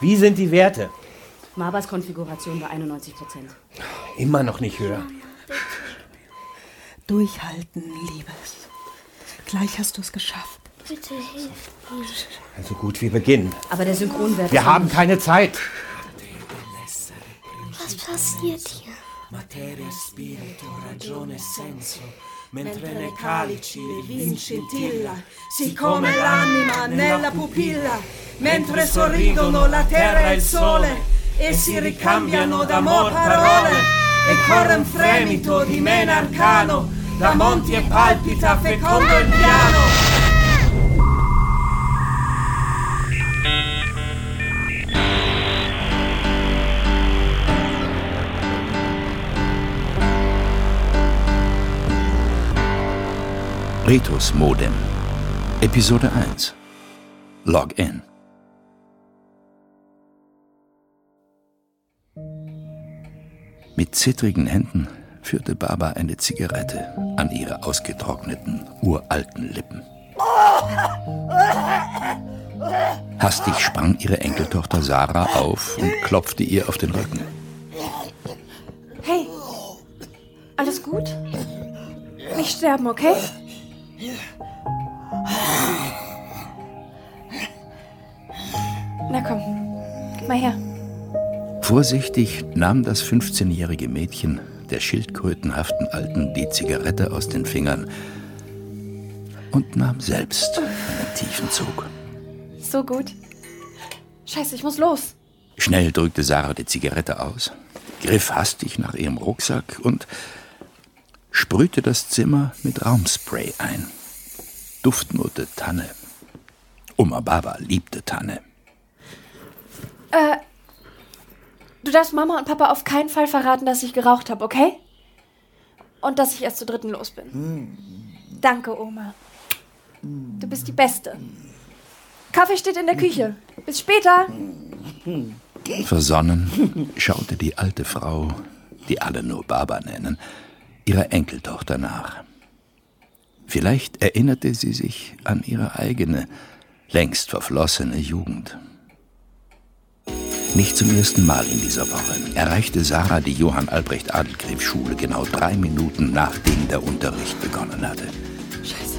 Wie sind die Werte? Marbers Konfiguration war 91 Prozent. Immer noch nicht höher. Durchhalten, Liebes. Gleich hast du es geschafft. Bitte hilf mir. Also gut, wir beginnen. Aber der Synchronwert Wir haben keine Zeit. Was passiert hier? Materia, spirito, ragione, senso. Mentre nei calici il vin scintilla, siccome l'anima nella pupilla, mentre sorridono la terra e il sole, e si ricambiano d'amor parole, e corre un fremito di mena arcano, da monti e palpita fecondo il piano. Ritus Modem. Episode 1. Login. Mit zittrigen Händen führte Baba eine Zigarette an ihre ausgetrockneten, uralten Lippen. Hastig sprang ihre Enkeltochter Sarah auf und klopfte ihr auf den Rücken. Hey, alles gut? Nicht sterben, okay? Na komm, gib mal her. Vorsichtig nahm das 15-jährige Mädchen der schildkrötenhaften Alten die Zigarette aus den Fingern und nahm selbst einen tiefen Zug. So gut. Scheiße, ich muss los. Schnell drückte Sarah die Zigarette aus, griff hastig nach ihrem Rucksack und sprühte das Zimmer mit Raumspray ein. Duftnote Tanne. Oma Baba liebte Tanne. Äh, du darfst Mama und Papa auf keinen Fall verraten, dass ich geraucht habe, okay? Und dass ich erst zu dritten los bin. Danke, Oma. Du bist die Beste. Kaffee steht in der Küche. Bis später. Versonnen schaute die alte Frau, die alle nur Baba nennen, ihrer Enkeltochter nach. Vielleicht erinnerte sie sich an ihre eigene, längst verflossene Jugend. Nicht zum ersten Mal in dieser Woche erreichte Sarah die Johann Albrecht Adelgräf Schule genau drei Minuten nachdem der Unterricht begonnen hatte. Scheiße.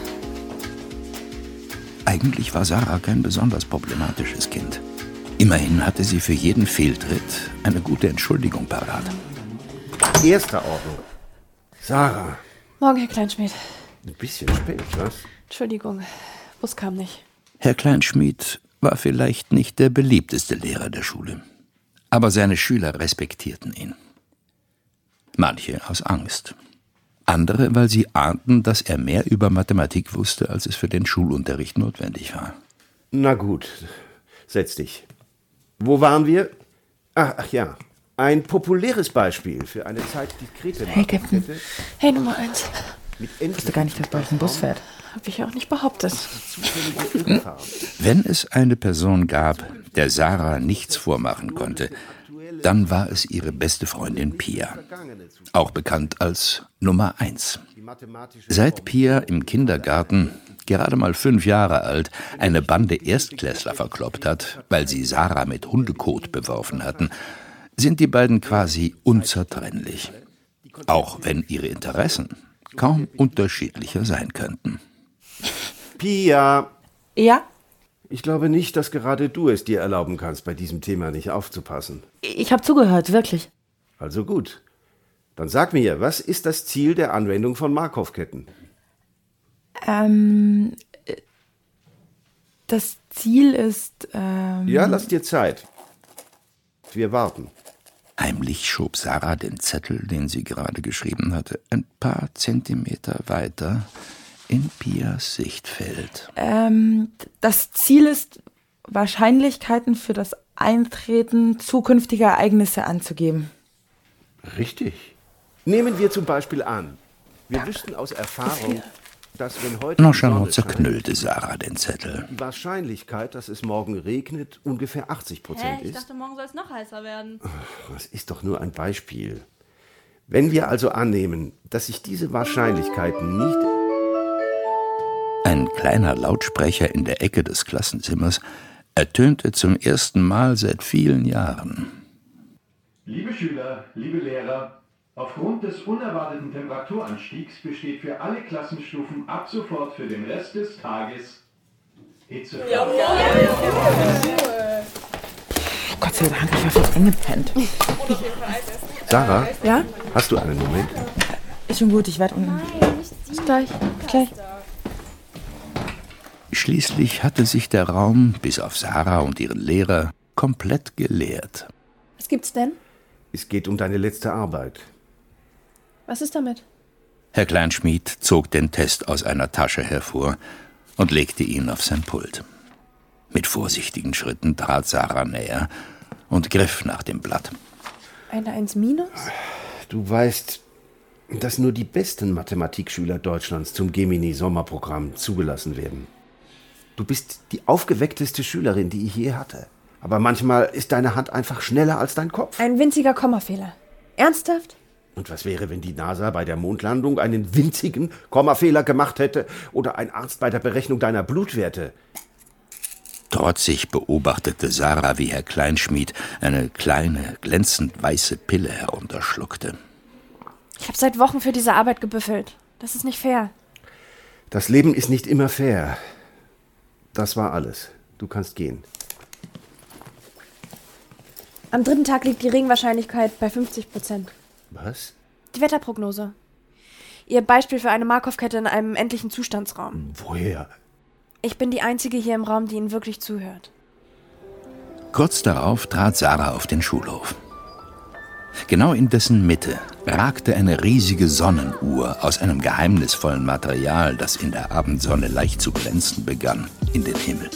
Eigentlich war Sarah kein besonders problematisches Kind. Immerhin hatte sie für jeden Fehltritt eine gute Entschuldigung parat. Erster Ordnung. Sarah, Morgen, Herr Kleinschmidt. ein bisschen spät, was? Entschuldigung, Bus kam nicht. Herr Kleinschmidt war vielleicht nicht der beliebteste Lehrer der Schule, aber seine Schüler respektierten ihn. Manche aus Angst, andere, weil sie ahnten, dass er mehr über Mathematik wusste, als es für den Schulunterricht notwendig war. Na gut, setz dich. Wo waren wir? Ach, ach ja, ein populäres Beispiel für eine Zeit, die Krete Hey, Captain. Hey, Nummer eins. Mit Ich wusste gar nicht, dass bei euch ein Bus fährt. Hab ich auch nicht behauptet. Wenn es eine Person gab, der Sarah nichts vormachen konnte, dann war es ihre beste Freundin Pia, auch bekannt als Nummer eins. Seit Pia im Kindergarten, gerade mal fünf Jahre alt, eine Bande Erstklässler verkloppt hat, weil sie Sarah mit Hundekot beworfen hatten, sind die beiden quasi unzertrennlich. Auch wenn ihre Interessen kaum unterschiedlicher sein könnten. Pia, Ja? ich glaube nicht, dass gerade du es dir erlauben kannst, bei diesem Thema nicht aufzupassen. Ich habe zugehört, wirklich. Also gut. Dann sag mir, was ist das Ziel der Anwendung von Markov-Ketten? Ähm, äh, das Ziel ist. Ähm, Ja, lass dir Zeit. Wir warten. Heimlich schob Sarah den Zettel, den sie gerade geschrieben hatte, ein paar Zentimeter weiter in Pias Sichtfeld. Ähm, das Ziel ist, Wahrscheinlichkeiten für das Eintreten zukünftiger Ereignisse anzugeben. Richtig. Nehmen wir zum Beispiel an, wir wüssten aus Erfahrung, dass wenn heute Nonchalant zerknüllte Sarah den Zettel. die Wahrscheinlichkeit, dass es morgen regnet, ungefähr 80 Prozent ich ist. dachte, morgen soll es noch heißer werden. Das ist doch nur ein Beispiel. Wenn wir also annehmen, dass sich diese Wahrscheinlichkeiten nicht Ein kleiner Lautsprecher in der Ecke des Klassenzimmers ertönte zum ersten Mal seit vielen Jahren. Liebe Schüler, liebe Lehrer, aufgrund des unerwarteten Temperaturanstiegs besteht für alle Klassenstufen ab sofort für den Rest des Tages Hitzefrei. Gott sei Dank, ich war fast eingepennt. Sarah, Ja? hast du einen Moment? Ist schon gut, ich werde unten. Bis gleich. Gleich. Schließlich hatte sich der Raum, bis auf Sarah und ihren Lehrer, komplett geleert. Was gibt's denn? Es geht um deine letzte Arbeit. Was ist damit? Herr Kleinschmied zog den Test aus einer Tasche hervor und legte ihn auf sein Pult. Mit vorsichtigen Schritten trat Sarah näher und griff nach dem Blatt. Eine 1 minus? Du weißt, dass nur die besten Mathematikschüler Deutschlands zum Gemini-Sommerprogramm zugelassen werden. Du bist die aufgeweckteste Schülerin, die ich je hatte. Aber manchmal ist deine Hand einfach schneller als dein Kopf. Ein winziger Kommafehler. Ernsthaft? Und was wäre, wenn die NASA bei der Mondlandung einen winzigen Kommafehler gemacht hätte oder ein Arzt bei der Berechnung deiner Blutwerte? Trotzig beobachtete Sarah, wie Herr Kleinschmied eine kleine, glänzend weiße Pille herunterschluckte. Ich habe seit Wochen für diese Arbeit gebüffelt. Das ist nicht fair. Das Leben ist nicht immer fair. Das war alles. Du kannst gehen. Am dritten Tag liegt die Regenwahrscheinlichkeit bei 50 Prozent. Was? Die Wetterprognose. Ihr Beispiel für eine Markov-Kette in einem endlichen Zustandsraum. Woher? Ich bin die Einzige hier im Raum, die Ihnen wirklich zuhört. Kurz darauf trat Sarah auf den Schulhof. Genau in dessen Mitte ragte eine riesige Sonnenuhr aus einem geheimnisvollen Material, das in der Abendsonne leicht zu glänzen begann, in den Himmel.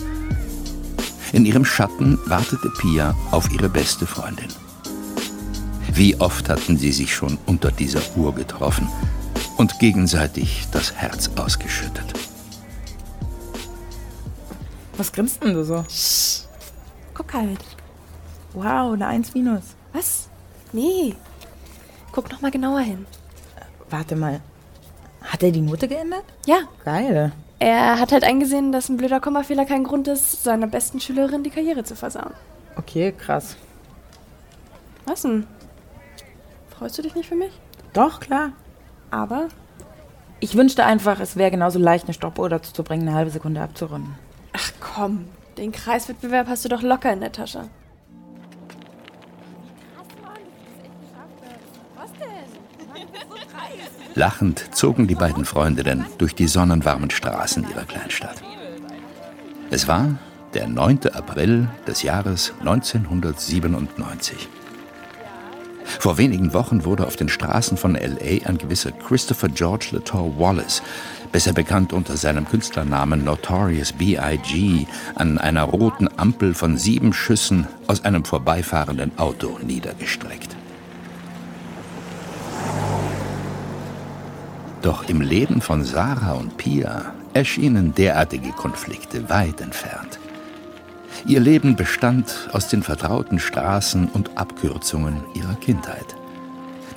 In ihrem Schatten wartete Pia auf ihre beste Freundin. Wie oft hatten sie sich schon unter dieser Uhr getroffen und gegenseitig das Herz ausgeschüttet. Was grinst denn du so? Guck halt. Wow, eine 1 minus. Was? Nee. Guck noch mal genauer hin. Warte mal. Hat er die Note geändert? Ja, Geil. er hat halt eingesehen, dass ein blöder Kommafehler kein Grund ist, seiner besten Schülerin die Karriere zu versauen. Okay, krass. Was denn? Freust du dich nicht für mich? Doch, klar. Aber Ich wünschte einfach, es wäre genauso leicht, eine Stoppuhr dazu zu bringen, eine halbe Sekunde abzurunden. Ach komm, den Kreiswettbewerb hast du doch locker in der Tasche. Lachend zogen die beiden Freundinnen durch die sonnenwarmen Straßen ihrer Kleinstadt. Es war der 9. April des Jahres 1997. Vor wenigen Wochen wurde auf den Straßen von LA ein gewisser Christopher George Latour Wallace, besser bekannt unter seinem Künstlernamen Notorious B.I.G., an einer roten Ampel von sieben Schüssen aus einem vorbeifahrenden Auto niedergestreckt. Doch im Leben von Sarah und Pia erschienen derartige Konflikte weit entfernt. Ihr Leben bestand aus den vertrauten Straßen und Abkürzungen ihrer Kindheit.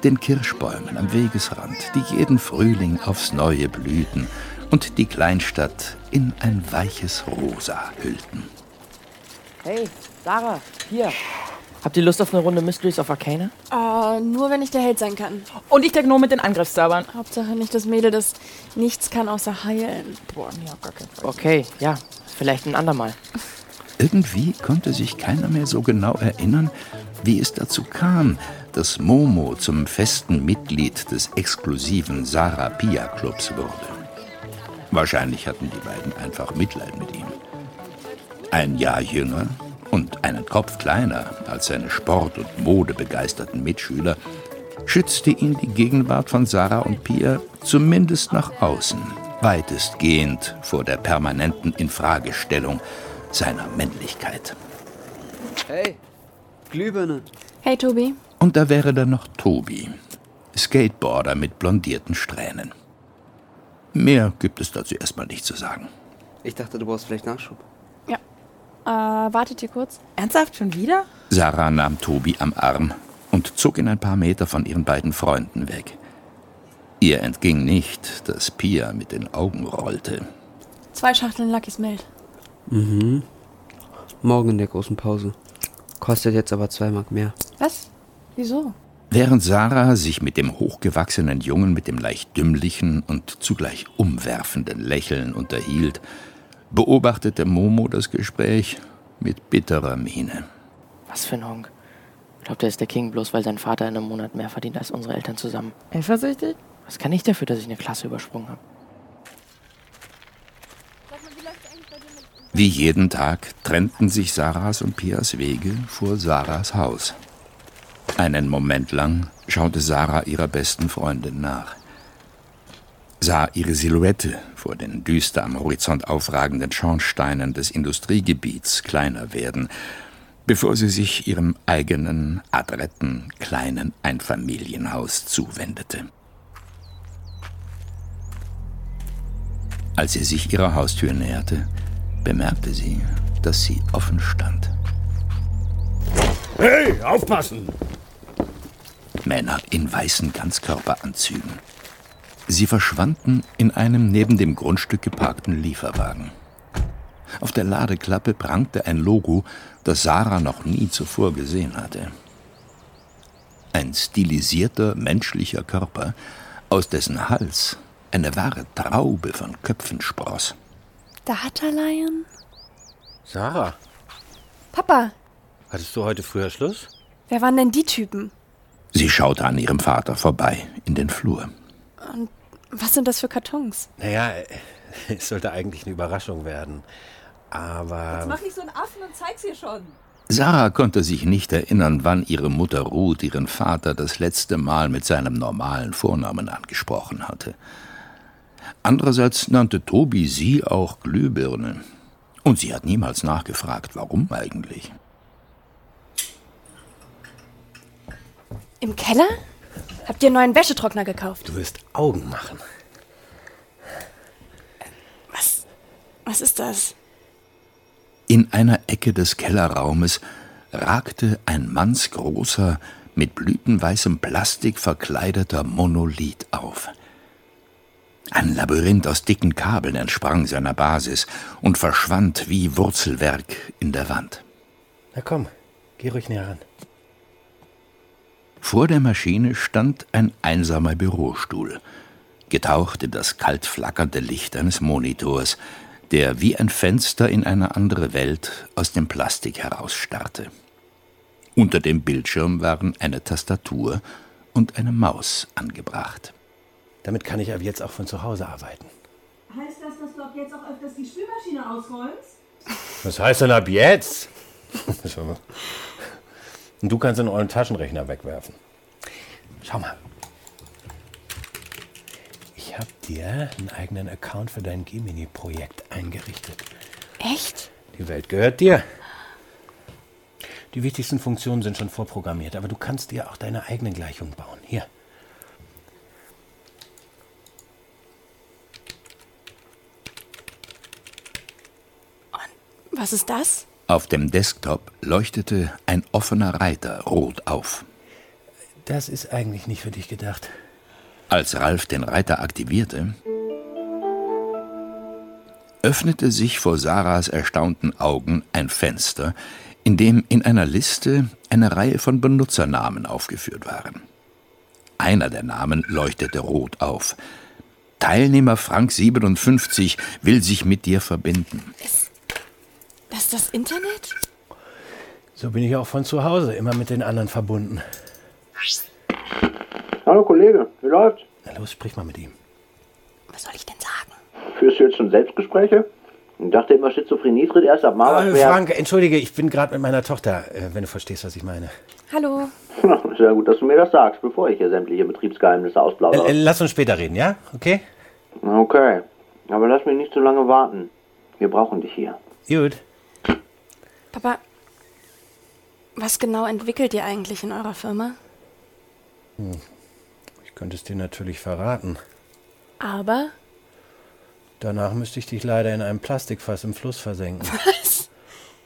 Den Kirschbäumen am Wegesrand, die jeden Frühling aufs Neue blühten und die Kleinstadt in ein weiches Rosa hüllten. Hey, Sarah, hier. Habt ihr Lust auf eine Runde Mysteries of Arcana? Oh, nur wenn ich der Held sein kann. Und ich der Gnome mit den Angriffszaubern. Hauptsache nicht das Mädel, das nichts kann außer heilen. Boah, nee, auf gar keinen Fall. Okay, ja, vielleicht ein andermal. Irgendwie konnte sich keiner mehr so genau erinnern, wie es dazu kam, dass Momo zum festen Mitglied des exklusiven Sarah Pia Clubs wurde. Wahrscheinlich hatten die beiden einfach Mitleid mit ihm. Ein Jahr jünger und einen Kopf kleiner als seine Sport- und modebegeisterten Mitschüler schützte ihn die Gegenwart von Sarah und Pia zumindest nach außen weitestgehend vor der permanenten Infragestellung seiner Männlichkeit. Hey, Glühbirne. Hey, Tobi. Und da wäre dann noch Tobi, Skateboarder mit blondierten Strähnen. Mehr gibt es dazu erstmal nicht zu sagen. Ich dachte, du brauchst vielleicht Nachschub. Ja. Äh, wartet ihr kurz? Ernsthaft schon wieder? Sarah nahm Tobi am Arm und zog ihn ein paar Meter von ihren beiden Freunden weg. Ihr entging nicht, dass Pia mit den Augen rollte. Zwei Schachteln Lucky Smelt. Mhm. Morgen in der großen Pause. Kostet jetzt aber zwei Mark mehr. Was? Wieso? Während Sarah sich mit dem hochgewachsenen Jungen mit dem leicht dümmlichen und zugleich umwerfenden Lächeln unterhielt, beobachtete Momo das Gespräch mit bitterer Miene. Was für ein Honk. Glaubt er ist der King bloß, weil sein Vater in einem Monat mehr verdient als unsere Eltern zusammen. Eifersüchtig? Was kann ich dafür, dass ich eine Klasse übersprungen habe? Wie jeden Tag trennten sich Sarahs und Pias Wege vor Sarahs Haus. Einen Moment lang schaute Sarah ihrer besten Freundin nach, sah ihre Silhouette vor den düster am Horizont aufragenden Schornsteinen des Industriegebiets kleiner werden, bevor sie sich ihrem eigenen, adretten, kleinen Einfamilienhaus zuwendete. Als sie sich ihrer Haustür näherte, bemerkte sie, dass sie offen stand. Hey, aufpassen! Männer in weißen Ganzkörperanzügen. Sie verschwanden in einem neben dem Grundstück geparkten Lieferwagen. Auf der Ladeklappe prangte ein Logo, das Sarah noch nie zuvor gesehen hatte. Ein stilisierter menschlicher Körper, aus dessen Hals eine wahre Traube von Köpfen spross. Datalion? Sarah, Papa, hattest du heute früher Schluss? wer waren denn die Typen? Sie schaute an ihrem Vater vorbei in den Flur. Und was sind das für Kartons? Naja, es sollte eigentlich eine Überraschung werden. Aber. Mach nicht so einen Affen und zeig's ihr schon. Sarah konnte sich nicht erinnern, wann ihre Mutter Ruth ihren Vater das letzte Mal mit seinem normalen Vornamen angesprochen hatte. Andererseits nannte Tobi sie auch Glühbirne. Und sie hat niemals nachgefragt, warum eigentlich. Im Keller? Habt ihr einen neuen Wäschetrockner gekauft? Du wirst Augen machen. Was? Was ist das? In einer Ecke des Kellerraumes ragte ein mannsgroßer, mit blütenweißem Plastik verkleideter Monolith auf. Ein Labyrinth aus dicken Kabeln entsprang seiner Basis und verschwand wie Wurzelwerk in der Wand. Na komm, geh ruhig näher ran. Vor der Maschine stand ein einsamer Bürostuhl, getaucht in das kalt flackernde Licht eines Monitors, der wie ein Fenster in eine andere Welt aus dem Plastik herausstarrte. Unter dem Bildschirm waren eine Tastatur und eine Maus angebracht. Damit kann ich ab jetzt auch von zu Hause arbeiten. Heißt das, dass du ab jetzt auch öfters die Spülmaschine ausräumst? Was heißt denn ab jetzt? Und du kannst den euren Taschenrechner wegwerfen. Schau mal. Ich habe dir einen eigenen Account für dein Gemini-Projekt eingerichtet. Echt? Die Welt gehört dir. Die wichtigsten Funktionen sind schon vorprogrammiert, aber du kannst dir auch deine eigenen Gleichungen bauen. Hier. Was ist das? Auf dem Desktop leuchtete ein offener Reiter rot auf. Das ist eigentlich nicht für dich gedacht. Als Ralf den Reiter aktivierte, öffnete sich vor Sarahs erstaunten Augen ein Fenster, in dem in einer Liste eine Reihe von Benutzernamen aufgeführt waren. Einer der Namen leuchtete rot auf. Teilnehmer Frank 57 will sich mit dir verbinden. Das ist das Internet? So bin ich auch von zu Hause immer mit den anderen verbunden. Hallo Kollege, wie läuft's? Na los, sprich mal mit ihm. Was soll ich denn sagen? Führst du jetzt schon Selbstgespräche? Ich dachte immer, Schizophrenie tritt erst ab Äh, Mauersperr. Frank, entschuldige, ich bin gerade mit meiner Tochter, äh, wenn du verstehst, was ich meine. Hallo. Ja gut, dass du mir das sagst, bevor ich hier sämtliche Betriebsgeheimnisse Äh, ausplaudere. äh, lass uns später reden, ja? Okay? Okay, aber lass mich nicht zu lange warten. Wir brauchen dich hier. Gut. Papa, was genau entwickelt ihr eigentlich in eurer Firma? Hm. Ich könnte es dir natürlich verraten. Aber. Danach müsste ich dich leider in einem Plastikfass im Fluss versenken. Was?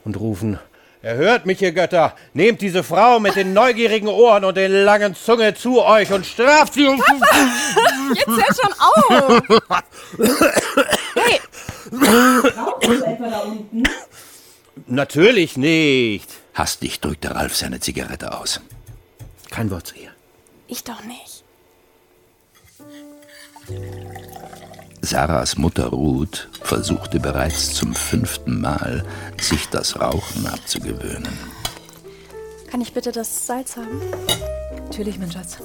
Und rufen. Erhört mich, ihr Götter! Nehmt diese Frau mit den neugierigen Ohren und den langen Zunge zu euch und straft sie um. Jetzt hör schon auf! hey! Rauchst du etwa da unten? Natürlich nicht. Hastig drückte Ralf seine Zigarette aus. Kein Wort zu ihr. Ich doch nicht. Sarahs Mutter Ruth versuchte bereits zum fünften Mal, sich das Rauchen abzugewöhnen. Kann ich bitte das Salz haben? Natürlich, mein Schatz.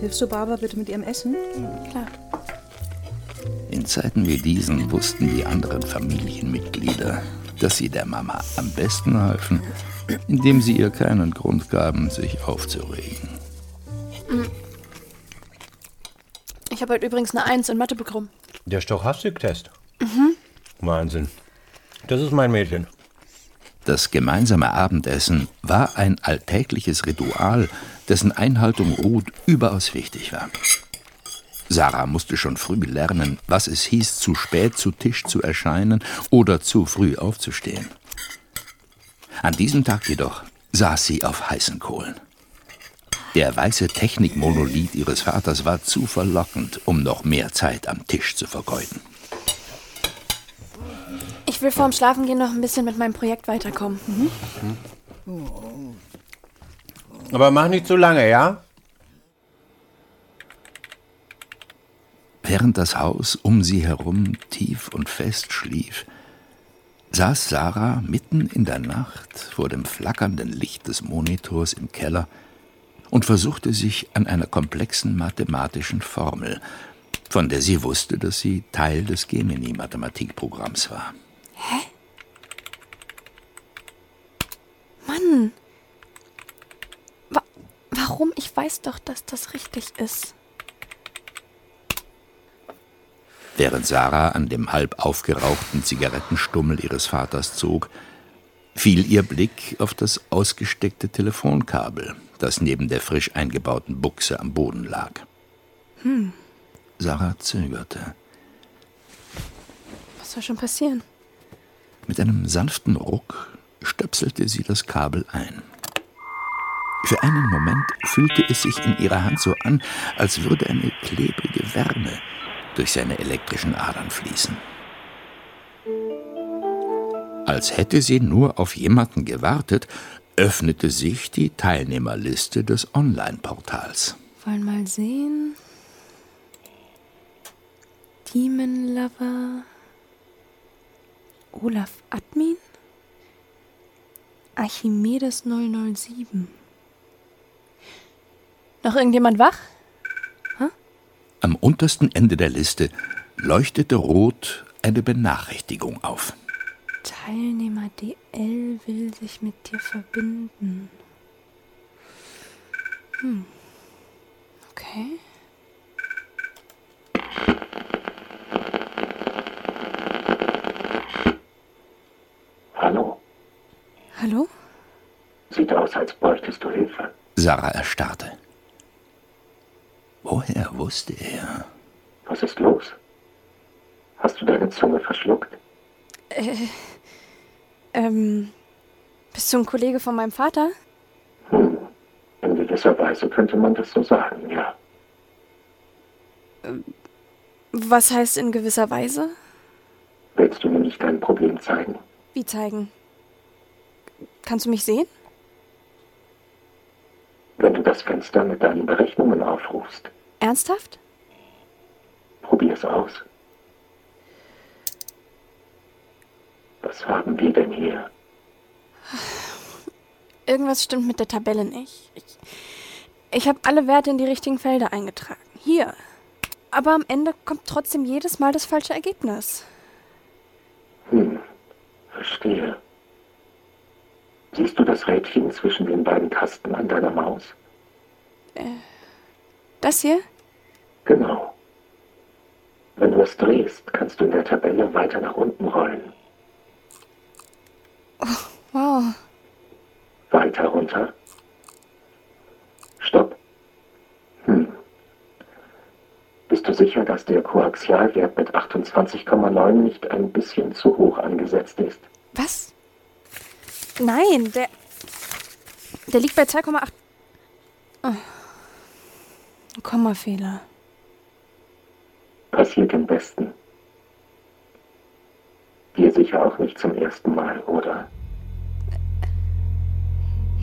Hilfst du Barbara bitte mit ihrem Essen? Klar. In Zeiten wie diesen wussten die anderen Familienmitglieder, dass sie der Mama am besten halfen, indem sie ihr keinen Grund gaben, sich aufzuregen. Ich habe heute übrigens eine Eins in Mathe bekommen. Der Stochastiktest. Mhm. Wahnsinn. Das ist mein Mädchen. Das gemeinsame Abendessen war ein alltägliches Ritual, dessen Einhaltung Ruth überaus wichtig war. Sarah musste schon früh lernen, was es hieß, zu spät zu Tisch zu erscheinen oder zu früh aufzustehen. An diesem Tag jedoch saß sie auf heißen Kohlen. Der weiße Technikmonolith ihres Vaters war zu verlockend, um noch mehr Zeit am Tisch zu vergeuden. Ich will vorm Schlafengehen noch ein bisschen mit meinem Projekt weiterkommen. Aber mach nicht zu lange, ja? Während das Haus um sie herum tief und fest schlief, saß Sarah mitten in der Nacht vor dem flackernden Licht des Monitors im Keller und versuchte sich an einer komplexen mathematischen Formel, von der sie wusste, dass sie Teil des Gemini-Mathematikprogramms war. Hä? Mann! Wa warum? Ich weiß doch, dass das richtig ist. Während Sarah an dem halb aufgerauchten Zigarettenstummel ihres Vaters zog, fiel ihr Blick auf das ausgesteckte Telefonkabel, das neben der frisch eingebauten Buchse am Boden lag. Hm, Sarah zögerte. was soll schon passieren? Mit einem sanften Ruck stöpselte sie das Kabel ein. Für einen Moment fühlte es sich in ihrer Hand so an, als würde eine klebrige Wärme durch seine elektrischen Adern fließen. Als hätte sie nur auf jemanden gewartet, öffnete sich die Teilnehmerliste des Online-Portals. Wollen mal sehen. Demon Lover. Olaf Admin. Archimedes 007. Noch irgendjemand wach? Am untersten Ende der Liste leuchtete rot eine Benachrichtigung auf. Teilnehmer DL will sich mit dir verbinden. Hm. Okay. Hallo? Hallo? Sieht aus, als bräuchtest du Hilfe. Sarah erstarrte. Woher wusste er? Was ist los? Hast du deine Zunge verschluckt? Äh, ähm, bist du ein Kollege von meinem Vater? Hm. In gewisser Weise könnte man das so sagen, ja. Was heißt in gewisser Weise? Willst du mir nicht dein Problem zeigen? Wie zeigen? Kannst du mich sehen? Wenn du das Fenster mit deinen Berechnungen aufrufst, Ernsthaft? probier's aus. Was haben wir denn hier? Irgendwas stimmt mit der Tabelle nicht. Ich, ich habe alle Werte in die richtigen Felder eingetragen. Hier. Aber am Ende kommt trotzdem jedes Mal das falsche Ergebnis. Hm, verstehe. Siehst du das Rädchen zwischen den beiden Tasten an deiner Maus? Äh, das hier? Genau. Wenn du es drehst, kannst du in der Tabelle weiter nach unten rollen. Wow. Weiter runter. Stopp. Hm. Bist du sicher, dass der Koaxialwert mit 28,9 nicht ein bisschen zu hoch angesetzt ist? Was? Nein, der. Der liegt bei 2,8. Oh. Ein Hier sicher auch nicht zum ersten Mal, oder?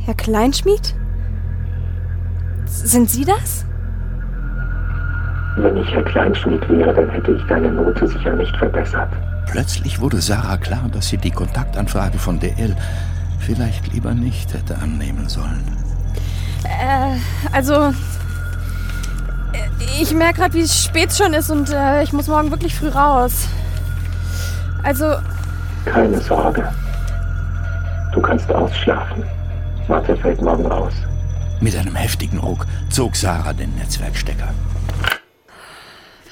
Herr Kleinschmied? Sind Sie das? Wenn ich Herr Kleinschmied wäre, dann hätte ich deine Note sicher nicht verbessert. Plötzlich wurde Sarah klar, dass sie die Kontaktanfrage von DL vielleicht lieber nicht hätte annehmen sollen. Äh, also. Ich merke gerade, wie spät es schon ist und äh, ich muss morgen wirklich früh raus. Also. Keine Sorge. Du kannst ausschlafen. Mathe fällt morgen aus. Mit einem heftigen Ruck zog Sarah den Netzwerkstecker.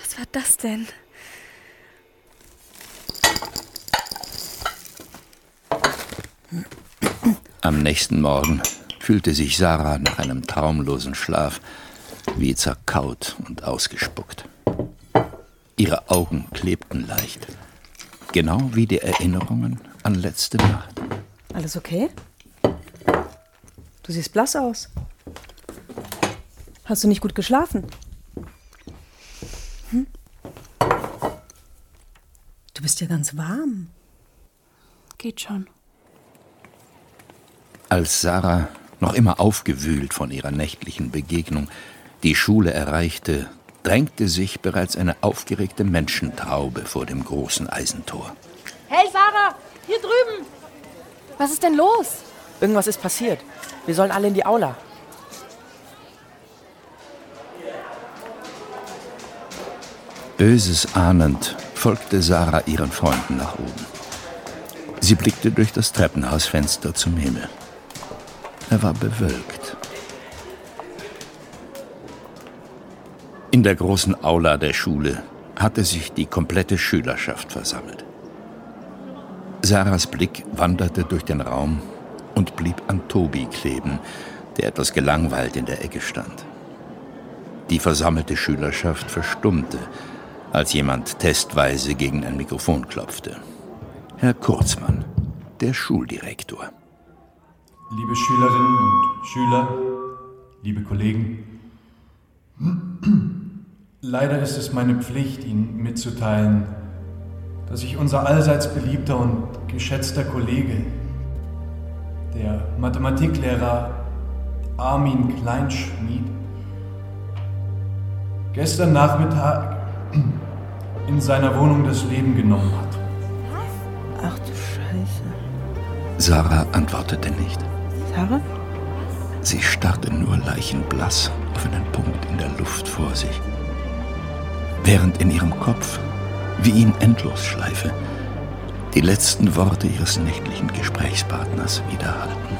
Was war das denn? Am nächsten Morgen fühlte sich Sarah nach einem traumlosen Schlaf wie zerkaut und ausgespuckt. Ihre Augen klebten leicht, genau wie die Erinnerungen an letzte Nacht. Alles okay? Du siehst blass aus. Hast du nicht gut geschlafen? Hm? Du bist ja ganz warm. Geht schon. Als Sarah, noch immer aufgewühlt von ihrer nächtlichen Begegnung, die Schule erreichte, drängte sich bereits eine aufgeregte Menschentraube vor dem großen Eisentor. Hey Sarah, hier drüben! Was ist denn los? Irgendwas ist passiert. Wir sollen alle in die Aula. Böses ahnend folgte Sarah ihren Freunden nach oben. Sie blickte durch das Treppenhausfenster zum Himmel. Er war bewölkt. In der großen Aula der Schule hatte sich die komplette Schülerschaft versammelt. Sarahs Blick wanderte durch den Raum und blieb an Tobi kleben, der etwas gelangweilt in der Ecke stand. Die versammelte Schülerschaft verstummte, als jemand testweise gegen ein Mikrofon klopfte. Herr Kurzmann, der Schuldirektor. Liebe Schülerinnen und Schüler, liebe Kollegen, leider ist es meine Pflicht, Ihnen mitzuteilen, dass sich unser allseits beliebter und geschätzter Kollege, der Mathematiklehrer Armin Kleinschmied, gestern Nachmittag in seiner Wohnung das Leben genommen hat. Ach du Scheiße. Sarah antwortete nicht. Sarah? Sie starrte nur leichenblass auf einen Punkt in der Luft vor sich. Während in ihrem Kopf, wie in Endlosschleife, die letzten Worte ihres nächtlichen Gesprächspartners widerhallten.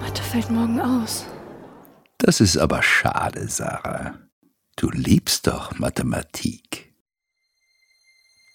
Mathe fällt morgen aus. Das ist aber schade, Sarah. Du liebst doch Mathematik.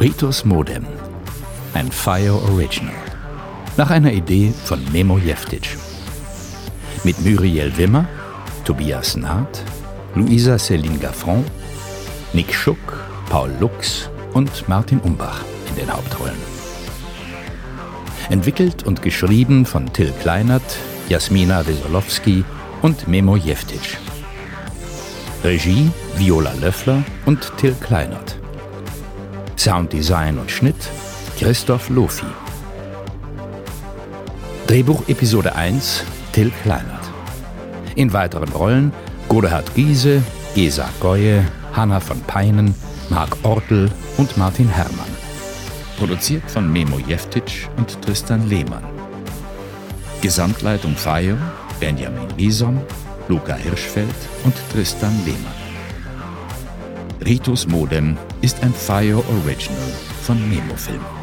Ritus Modem. Ein Fire Original. Nach einer Idee von Memo Jeftic. Mit Muriel Wimmer, Tobias Naht, Luisa Céline Gaffron, Nick Schuck, Paul Lux und Martin Umbach in den Hauptrollen. Entwickelt und geschrieben von Till Kleinert, Jasmina Wesolowski und Memo Jeftic. Regie Viola Löffler und Till Kleinert. Sounddesign und Schnitt Christoph Lofi. Drehbuch Episode 1 Till Kleinert. In weiteren Rollen Godehard Giese, Gesa Goye, Hanna von Peinen, Marc Ortel und Martin Herrmann. Produziert von Memo Jeftic und Tristan Lehmann. Gesamtleitung Fire Benjamin Riesom, Luca Hirschfeld und Tristan Lehmann. Ritus Modem ist ein Fire Original von Memo Film.